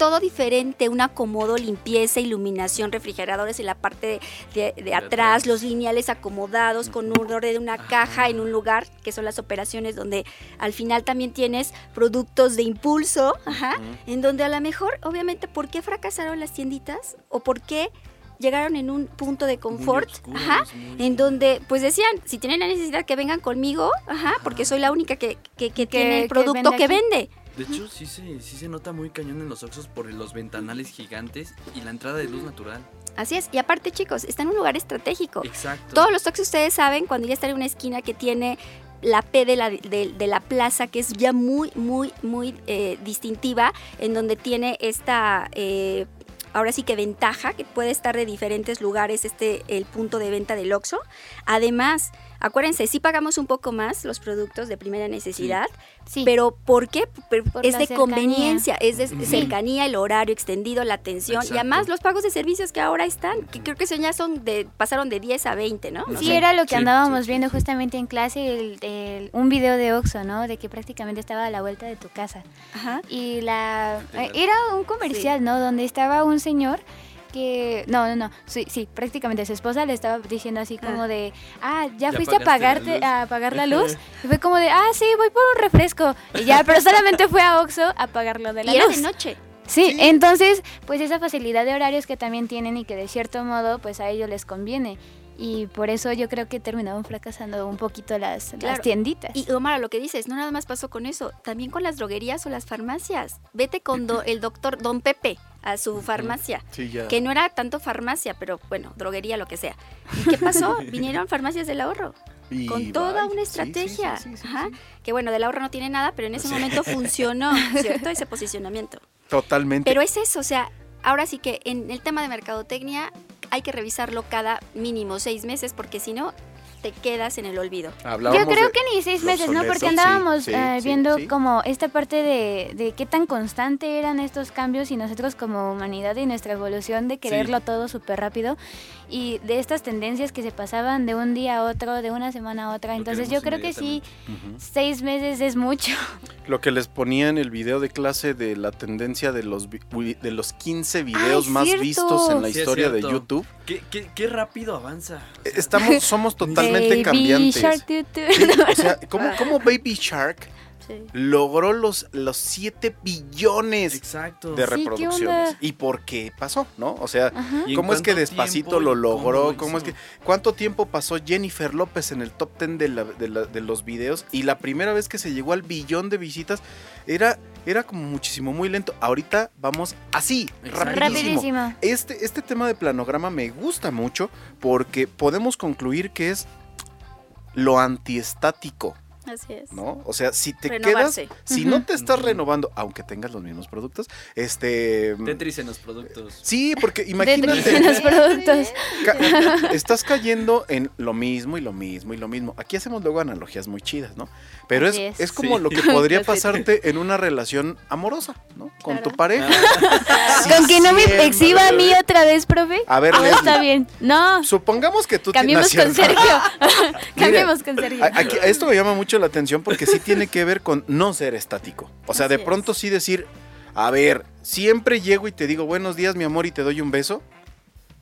todo diferente, un acomodo, limpieza, iluminación, refrigeradores en la parte de, de- de atrás, los lineales acomodados con un orden de una caja en un lugar, que son las operaciones donde al final también tienes productos de impulso, ajá, en donde a lo mejor, obviamente, ¿por qué fracasaron las tienditas? ¿O por qué llegaron en un punto de confort? ajá, muy- en donde pues decían, si tienen la necesidad que vengan conmigo, ajá, porque soy la única que, que- que tiene el que producto vende que vende. De hecho, sí se, sí se nota muy cañón en los Oxxos por los ventanales gigantes y la entrada de luz natural. Así es, y aparte chicos, está en un lugar estratégico. Exacto. Todos los toques ustedes saben cuando ya está en una esquina que tiene la P de la, de, de la plaza, que es ya muy, muy, muy eh, distintiva, en donde tiene esta, eh, ahora sí que ventaja, que puede estar de diferentes lugares este, el punto de venta del Oxxo. Además, acuérdense, sí pagamos un poco más los productos de primera necesidad, Sí. pero ¿por qué? Por es de cercanía. conveniencia, es de cercanía, el horario extendido, la atención y además los pagos de servicios que ahora están, que creo que son ya son de pasaron de 10 a 20, ¿no? Sí, era lo que Sí, andábamos viendo sí. justamente en clase, el- el- un video de Oxxo, ¿no? De que prácticamente estaba a la vuelta de tu casa. Ajá. Y la... Era un comercial, ¿no? Donde estaba un señor que... No, no, no. Sí, sí, prácticamente su esposa le estaba diciendo así como Ah. de... Ah, ¿ya, ¿Ya fuiste a pagarte, luz?" a apagar la luz? Y fue como de, ah, sí, voy por un refresco. Y ya, pero solamente fue a Oxxo a pagarlo de la Y era luz. de noche. Sí, entonces, pues esa facilidad de horarios que también tienen y que de cierto modo, pues a ellos les conviene. Y por eso yo creo que terminaron fracasando un poquito las, tienditas. Y Omar, lo que dices, no nada más pasó con eso, también con las droguerías o las farmacias. Vete con do- el doctor Don Pepe a su farmacia. Sí, ya. Que no era tanto farmacia, pero bueno, droguería, lo que sea. ¿Y qué pasó? *laughs* Vinieron farmacias del ahorro. Y con toda bye. una Sí, sí, sí, estrategia. sí, sí, Ajá. sí. Que bueno, del ahorro no tiene nada, pero en ese momento *laughs* funcionó, ¿cierto? Ese posicionamiento. Totalmente. Pero es eso, o sea, ahora sí que en el tema de mercadotecnia hay que revisarlo cada mínimo seis meses, porque si no, te quedas en el olvido. Hablábamos Yo creo de que ni seis meses, ¿no? Porque andábamos Sí, eh, viendo sí. como esta parte de, de qué tan constante eran estos cambios y nosotros como humanidad y nuestra evolución de quererlo todo súper rápido y de estas tendencias que se pasaban de un día a otro, de una semana a otra. Lo Entonces yo creo que sí, seis meses es mucho. Lo que les ponía en el video de clase de la tendencia de los, de los 15 videos Ay, más cierto. vistos en la historia de. YouTube. ¿Qué, qué, qué rápido avanza. O sea, Estamos, somos totalmente *laughs* Baby cambiantes. Shark. Sí, o sea, ¿cómo, *laughs* cómo Baby Shark Sí. logró los, los 7 billones Exacto. de Sí, ¿qué reproducciones? ¿Y por qué pasó? ¿No? O sea, Ajá. ¿Y en ¿cómo es que despacito tiempo lo cómo logró? lo ¿Cómo es que? ¿Cuánto tiempo pasó Jennifer López en el top 10 de, la- de la- de los videos? Y la primera vez que se llegó al billón de visitas era, era como muchísimo, muy lento. Ahorita vamos así, rapidísimo. Rapidísimo. Este, este tema de planograma me gusta mucho porque podemos concluir que es lo antiestático, Así es. ¿no? O sea, si te Renovarse. quedas, si no te estás renovando, aunque tengas los mismos productos, este... Tetris en los productos. Sí, porque imagínate, los productos. ca- estás cayendo en lo mismo y lo mismo y lo mismo. Aquí hacemos luego analogías muy chidas, ¿no? Pero es, es. es como Sí. lo que *laughs* podría pasarte en una relación amorosa, ¿no? Con tu pareja. Ah, Sí, *laughs* Con que no me exhiba a mí otra vez, profe. A ver, Ah, Leslie, está bien. No, supongamos que tú cambiemos con Sergio. *laughs* cambiemos con Sergio. Aquí- esto me llama mucho la atención porque sí tiene que ver con no ser estático. O sea, de es. pronto sí decir, a ver, siempre llego y te digo buenos días, mi amor, y te doy un beso.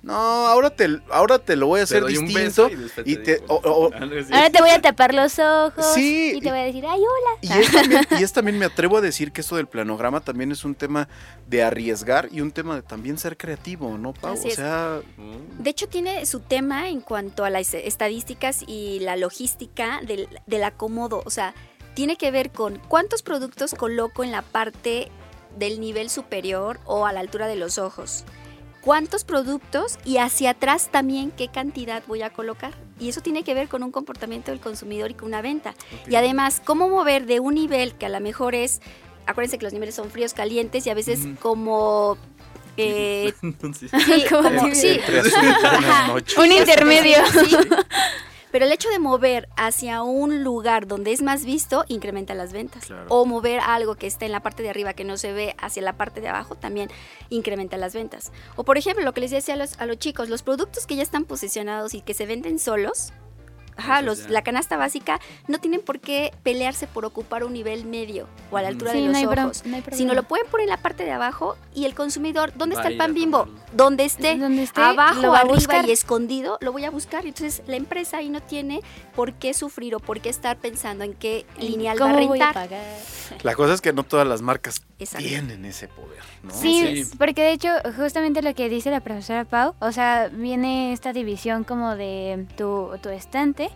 No, ahora te, ahora te lo voy a Te hacer distinto. beso y te así. *laughs* Ahora te voy a tapar los ojos Sí, y te voy a decir, ay, hola. y, es también, y es también, me atrevo a decir que esto del planograma también es un tema de arriesgar y un tema de también ser creativo, ¿no, Pau? Así o sea, Mm. De hecho, tiene su tema en cuanto a las estadísticas y la logística del, del acomodo. O sea, tiene que ver con cuántos productos coloco en la parte del nivel superior o a la altura de los ojos. Cuántos productos y hacia atrás también qué cantidad voy a colocar. Y eso tiene que ver con un comportamiento del consumidor y con una venta. Y además, cómo mover de un nivel que a lo mejor es, acuérdense que los niveles son fríos, calientes y a veces como... eh, *laughs* Sí. sí, como- sí. *laughs* Un intermedio. Sí. *laughs* Pero el hecho de mover hacia un lugar donde es más visto incrementa las ventas. Claro. O mover algo que está en la parte de arriba que no se ve hacia la parte de abajo también incrementa las ventas. O por ejemplo, lo que les decía a los, a los chicos, los productos que ya están posicionados y que se venden solos, ajá, los, ya. la canasta básica, no tienen por qué pelearse por ocupar un nivel medio o a la altura Sí, de no los hay pro- ojos, no hay sino lo pueden poner en la parte de abajo y el consumidor, ¿dónde Va está el pan bimbo? Donde esté, Donde esté, abajo, arriba buscar. y escondido, lo voy a buscar. Y Entonces la empresa ahí no tiene por qué sufrir o por qué estar pensando en qué lineal va a ¿Cómo voy a rentar. pagar? La cosa es que no todas las marcas Exacto. tienen ese poder, ¿no? Sí, Sí. porque de hecho, justamente lo que dice la profesora Pau, o sea, viene esta división como de tu, tu estante,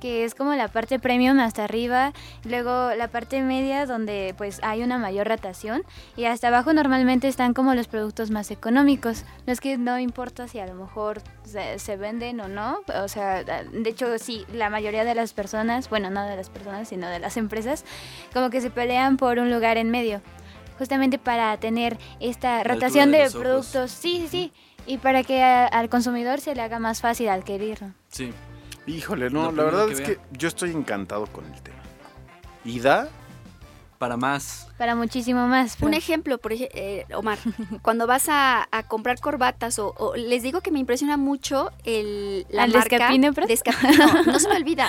que es como la parte premium hasta arriba, luego la parte media donde pues hay una mayor rotación y hasta abajo normalmente están como los productos más económicos, los que no importa si a lo mejor se, se venden o no, o sea, de hecho sí, la mayoría de las personas, bueno, no de las personas, sino de las empresas, como que se pelean por un lugar en medio justamente para tener esta rotación de productos. Sí, sí, sí. Y para que a- al consumidor se le haga más fácil adquirirlo. Sí. Híjole, no, la primero verdad que es vea. que yo estoy encantado con el tema. Y da, Para más. Para muchísimo más. Un ejemplo, por ej- eh, Omar, cuando vas a, a comprar corbatas o, o les digo que me impresiona mucho el, la ¿Al marca Descapino? Descapino. No se me olvida.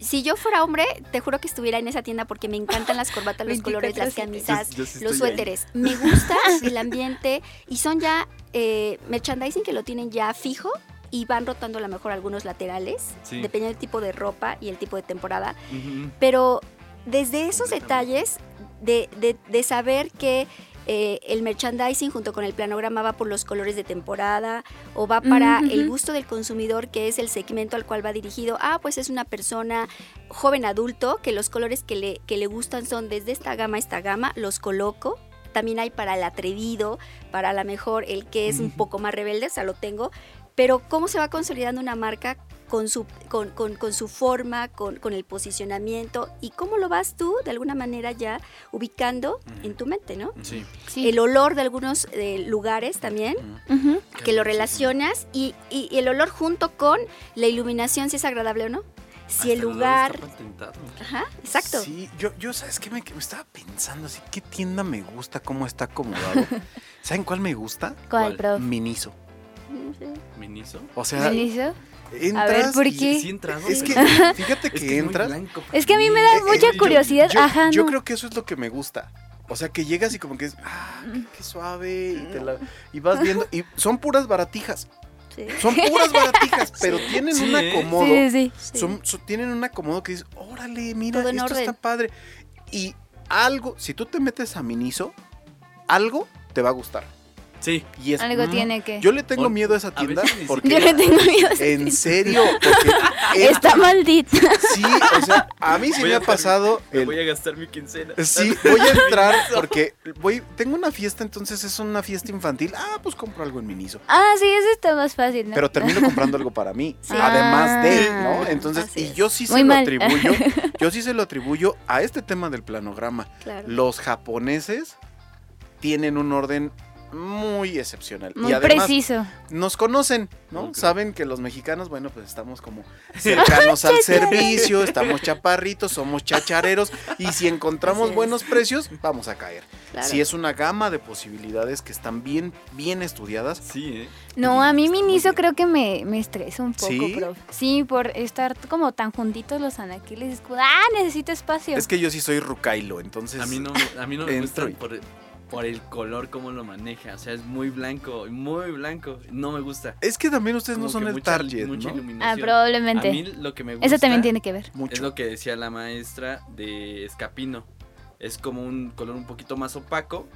Si yo fuera hombre, te juro que estuviera en esa tienda porque me encantan las corbatas, los 24/7. colores, las camisas, Yo- yo sí los ahí. suéteres. Me gusta el ambiente y son ya eh, merchandising que lo tienen ya fijo y van rotando a lo mejor algunos laterales, Sí. dependiendo del tipo de ropa y el tipo de temporada. Ujú. Pero desde esos detalles de, de- de saber que eh, el merchandising junto con el planograma va por los colores de temporada o va para el gusto del consumidor, que es el segmento al cual va dirigido. Ah, pues es una persona joven adulto, que los colores que le, que le gustan son desde esta gama a esta gama, los coloco. También hay para el atrevido, para la mejor el que es un poco más rebelde, o sea, lo tengo. Pero cómo se va consolidando una marca con su, con, con- con su forma, con, con el posicionamiento y cómo lo vas tú de alguna manera ya ubicando en tu mente, ¿no? Sí. Sí. El olor de algunos eh, lugares también, que lo relacionas y, y- y el olor junto con la iluminación, si es agradable o no. Si el Hasta lugar... está. Ajá, exacto. Sí, yo, yo ¿sabes qué? Me, me estaba pensando así, ¿qué tienda me gusta? ¿Cómo está acomodado? *laughs* ¿Saben cuál me gusta? ¿Cuál, ¿Cuál? Miniso. O sea, ¿Benicio? entras A ver, ¿por qué? Sí, Es que, fíjate *laughs* que, es que entras... blanco. Es que a mí me da Eh, mucha eh, yo- curiosidad. Yo, Ajá, yo creo que eso es lo que me gusta. O sea, que llegas y como que es, ah, qué, qué suave, y, te la- y vas viendo, y son puras baratijas, Sí. son puras baratijas, *laughs* pero tienen Sí, un ¿eh? acomodo, Sí, sí, Sí. son- son- tienen un acomodo que dices, órale, mira, esto orden. está padre. Y algo, si tú te metes a Miniso, algo te va a gustar. Sí. Y es, Algo mm, tiene que. Yo le tengo O- miedo a esa tienda porque... *laughs* Yo le tengo miedo. a esa En tienda. serio, porque *laughs* Está maldita. sí, o sea, a mí sí Voy me ha pasado Me el, voy a gastar mi quincena. Sí, *laughs* voy a entrar porque voy, tengo una fiesta, entonces es una fiesta infantil. Ah, pues compro algo en Miniso. Ah, sí, eso está más fácil, ¿no? Pero termino comprando algo para mí, Sí. además de, Ah, ¿no? Entonces, así y yo sí se Muy lo mal. atribuyo, yo sí se lo atribuyo a este tema del planograma. Claro. Los japoneses tienen un orden muy excepcional. Muy y además preciso. nos conocen, ¿no? Saben que los mexicanos, bueno, pues estamos como *laughs* cercanos al servicio, estamos chaparritos, somos chachareros y si encontramos buenos precios, vamos a caer. Claro. Si es una gama de posibilidades que están bien, bien estudiadas. Sí, ¿eh? No, a mí Miniso bien. creo que me, me estresa un poco, ¿Sí? prof. Sí, por estar como tan juntitos los anaquiles. Ah, necesito espacio. Es que yo sí soy rucailo, entonces. A mí no, me- a mí no me *laughs* gusta por, por el color, cómo lo maneja. O sea, es muy blanco, muy blanco. No me gusta. Es que también ustedes no Como son el mucha- target, mucha ¿no? ah, iluminación. probablemente. A mí lo que me gusta Eso también tiene que ver. Mucho. es lo que decía la maestra de Escapino. Es como un color un poquito más opaco,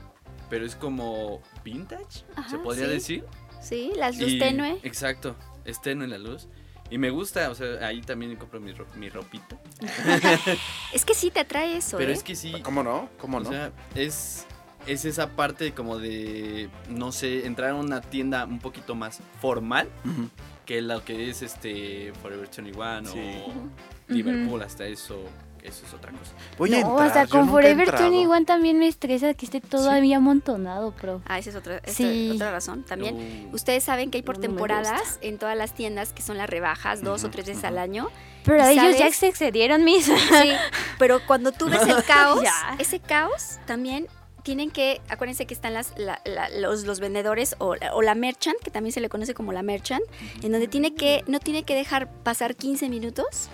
pero es como vintage, Ajá, se podría sí. decir. Sí, la luz Y- tenue. Exacto, es tenue la luz. Y me gusta, o sea, ahí también compro mi, ro- mi ropita. *laughs* Es que sí te atrae eso, Pero ¿eh? es que sí, ¿Cómo no? ¿Cómo o no? sea, es, es esa parte como de, no sé, entrar a una tienda un poquito más formal que lo que es este Forever 21 Sí. o Liverpool, hasta eso, eso es otra cosa. Voy a no, entrar. hasta yo con Forever entrado. 21 también me estresa que esté todavía amontonado, pro. Ah, esa es otra, Sí. otra razón también. Ustedes saben que hay por No temporadas en todas las tiendas que son las rebajas, dos o tres veces al año. Pero ¿Y ellos ya se excedieron mis. Sí, pero cuando tú ves el *laughs* caos, Ya. ese caos también tienen que, acuérdense que están las, la- la- los, los vendedores o, o la merchant, que también se le conoce como la merchant, en donde tiene que, no tiene que dejar pasar 15 minutos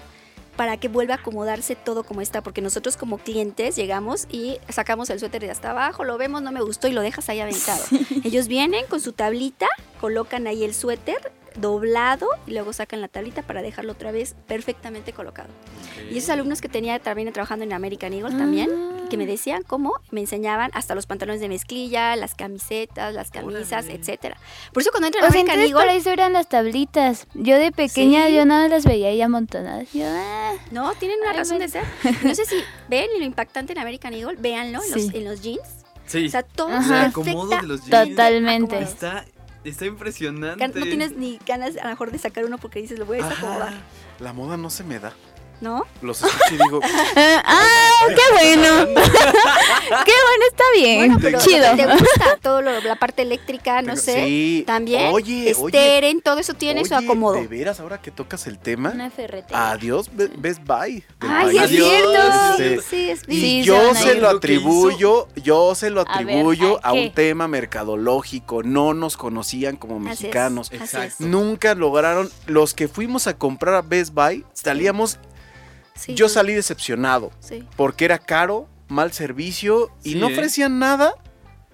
para que vuelva a acomodarse todo como está, porque nosotros como clientes llegamos y sacamos el suéter de hasta abajo, lo vemos, no me gustó y lo dejas ahí aventado. Ellos vienen con su tablita, colocan ahí el suéter doblado y luego sacan la tablita para dejarlo otra vez perfectamente colocado. Y esos alumnos que tenía también trabajando en American Eagle también, que me decían cómo, me enseñaban hasta los pantalones de mezclilla, las camisetas, las camisas, etcétera. Por eso cuando entran sea, American entonces por Eagle, eso eran las tablitas. Yo de pequeña Sí. yo nada más las veía ahí amontonadas. Yo, ah. no, tienen una Ay, razón me- de ser. No sé si *laughs* ven lo impactante en American Eagle, véanlo en, Sí. los, en los jeans. Sí. O sea, todo perfecta. de los jeans. Totalmente. Está, está impresionante. No tienes ni ganas a lo mejor de sacar uno porque dices, lo voy a desacomodar. La moda no se me da. ¿No? Los escucho y digo, *laughs* ¡Ah! ¡Qué bueno! *laughs* ¡Qué bueno! Está bien. Bueno, pero Chido. ¿te gusta todo lo- la parte eléctrica? No sé. sí. También. Oye, oye. Steren, todo eso tiene su "Oye, acomodo. De veras, ahora que tocas el tema, Una ferretera. adiós Be- Best Buy. Ay, es Adiós, cierto. este, Sí, es Y Sí, se yo se lo atribuyo, yo se lo A ver, atribuyo ¿a un tema mercadológico. No nos conocían como mexicanos. así es. Exacto. Nunca lograron. Los que fuimos a comprar a Best Buy, salíamos. Sí, Yo salí decepcionado Sí. porque era caro, mal servicio y Sí, no ofrecían nada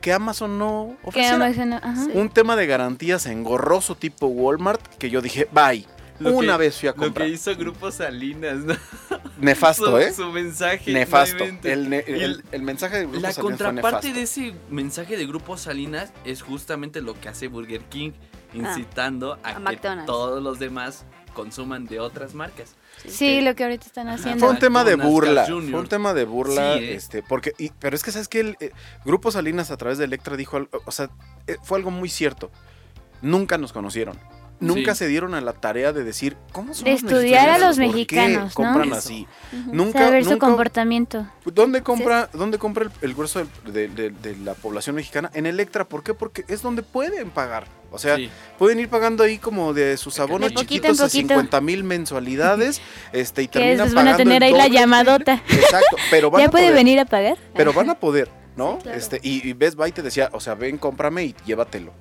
que Amazon no ofreciera. suena- ajá. Sí. Un tema de garantías engorroso tipo Walmart que yo dije, bye. Lo Una que- vez fui a Lo comprar. que hizo Grupo Salinas, ¿no? *laughs* Nefasto, su, ¿eh? Su mensaje. Nefasto. El, el- el mensaje de Grupo La Salinas fue contraparte nefasto. de ese mensaje de Grupo Salinas es justamente lo que hace Burger King, incitando a, a que todos los demás consuman de otras marcas. Sí, lo que ahorita están haciendo. Fue un tema de burla. Fue un tema de burla. Sí, ¿eh? este, porque, y- pero es que, ¿sabes qué? El eh, Grupo Salinas a través de Electra dijo, algo- o sea, eh, fue algo muy cierto. Nunca nos conocieron. Nunca Sí. se dieron a la tarea de decir, ¿cómo son De los estudiar a mexicanos? los ¿Por qué mexicanos, ¿no? compran Eso. así? Ujú. Nunca, Saber su nunca- comportamiento. ¿Dónde compra, ¿dónde compra el, el grueso de, de- de- de la población mexicana? En Electra. ¿Por qué? Porque es donde pueden pagar. O sea, Sí. pueden ir pagando ahí como de sus abonos chiquitos a poquito. 50 mil mensualidades. *laughs* este, y terminan después van a pagando tener ahí la llamadota. Exacto, pero van *laughs* ¿Ya a puede poder. venir a pagar? Pero van a poder, ¿no? Sí, claro. este, y, y Best Buy te decía, o sea, ven, cómprame y llévatelo.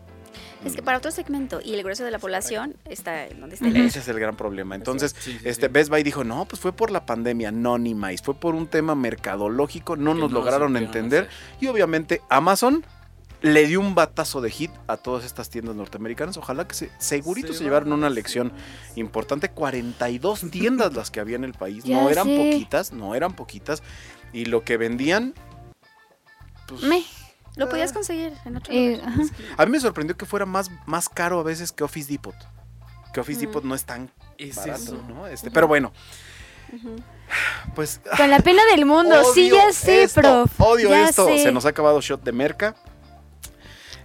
Es que para otro segmento y el grueso de la población está en donde está Ese es el gran problema. Entonces, Sí, sí, este sí. Best Buy dijo, no, pues fue por la pandemia, no ni más. Fue por un tema mercadológico, no Que nos no lograron entender. hacer. Y obviamente Amazon le dio un batazo de hit a todas estas tiendas norteamericanas. Ojalá que se, segurito se, Se llevaron una lección importante. 42 *laughs* tiendas las que había en el país. Ya no eran sé. poquitas, no eran poquitas. Y lo que vendían, pues... Me. Lo podías conseguir en otro Eh, lugar. A mí me sorprendió que fuera más, más caro a veces que Office Depot. Que Office Mm. Depot no es tan Es barato, eso. ¿no? Este, pero bueno, pues Con la *laughs* pena del mundo. sí, ya sé, esto, prof. Odio ya esto. sé. Se nos ha acabado shot de merca.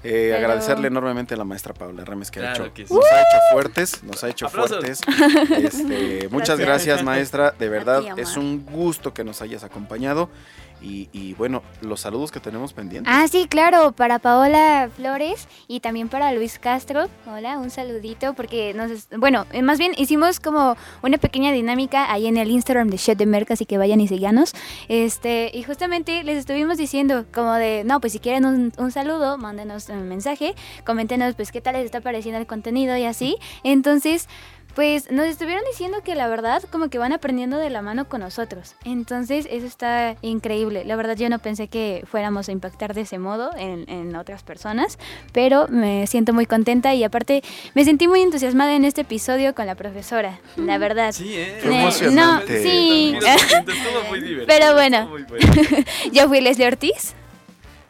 Eh, Pero- Agradecerle enormemente a la maestra Paula Remes que ha Claro hecho, que sí. nos ha hecho fuertes, nos ha hecho Aplausos. fuertes. *laughs* Este, muchas Gracias. gracias maestra, de verdad ti, es un gusto que nos hayas acompañado y, y, bueno, los saludos que tenemos pendientes. Ah, sí, claro, para Paola Flores y también para Luis Castro. Hola, un saludito porque nos, bueno, eh, más bien hicimos como una pequeña dinámica ahí en el Instagram de Shot de Merca, así que vayan y síganos. Este, y justamente les estuvimos diciendo como de, no, pues si quieren un, un saludo, mándenos un mensaje, coméntenos pues qué tal les está pareciendo el contenido y así. Entonces, pues nos estuvieron diciendo que la verdad como que van aprendiendo de la mano con nosotros. Entonces eso está increíble. La verdad yo no pensé que fuéramos a impactar de ese modo en, en otras personas, pero me siento muy contenta y aparte me sentí muy entusiasmada en este episodio con la profesora, la verdad. Sí, ¿eh? Qué Eh, emocionante. no, sí. Mira, Estuvo muy *laughs* divertido. Pero bueno. muy bueno. *laughs* Yo fui Leslie Ortiz.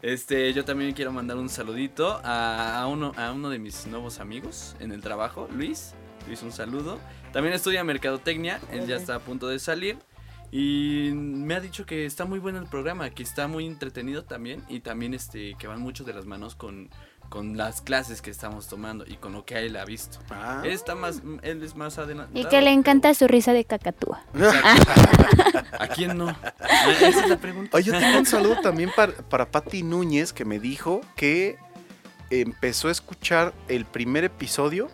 Este, yo también quiero mandar un saludito a, a uno, a uno de mis nuevos amigos en el trabajo, Luis. Luis, un saludo. También estudia mercadotecnia, él ya está a punto de salir. Y me ha dicho que está muy bueno el programa, que está muy entretenido también. Y también este, que van mucho de las manos con, con las clases que estamos tomando y con lo que él ha visto. Ah. Él está más, él es más adelantado. Y que le encanta su risa de cacatúa. *laughs* ¿A quién no? Ah, Esa es la pregunta. Oye, yo tengo un saludo también para, para Patti Núñez que me dijo que empezó a escuchar el primer episodio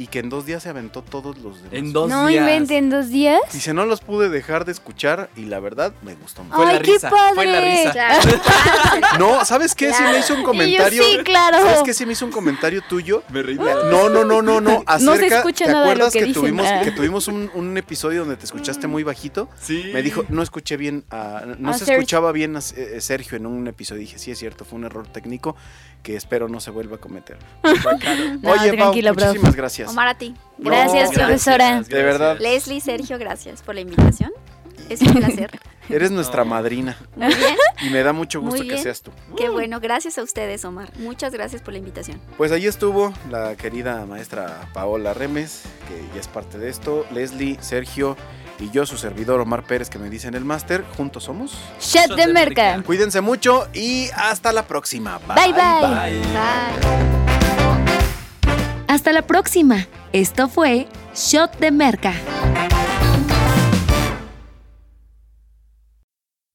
y que en dos días se aventó todos los demás. En dos no días. inventen dos días. Dice, no los pude dejar de escuchar y la verdad me gustó mucho. Fue Ay, la qué risa, padre. fue la risa. Claro. No, ¿sabes qué? Sí me hizo un comentario. sí, claro. ¿Sabes qué? Sí me hizo un comentario tuyo. Me reí. No, no, no, no, no. No se Acerca, escucha ¿Te nada de lo acuerdas que que, dicen? tuvimos, Ah. que tuvimos un, un episodio donde te escuchaste muy bajito? Sí. Me dijo, no escuché bien, a- no A se Sergio. escuchaba bien a eh, Sergio en un episodio. Dije, sí es cierto, fue un error técnico que espero no se vuelva a cometer. *laughs* No, Oye, Pau, muchísimas gracias. Omar, a ti. Gracias, No, profesora. De verdad. Leslie, Sergio, gracias por la invitación. Es un placer. *laughs* Eres nuestra madrina Muy bien. y me da mucho gusto que seas tú. Qué bueno. Gracias a ustedes, Omar. Muchas gracias por la invitación. Pues ahí estuvo la querida maestra Paola Remes, que ya es parte de esto, Leslie, Sergio y yo, su servidor Omar Pérez, que me dicen el máster. Juntos somos. Shot de merca. merca. Cuídense mucho y hasta la próxima. Bye, bye. Bye. Bye. Hasta la próxima. Esto fue Shot de Merca.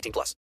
18 plus.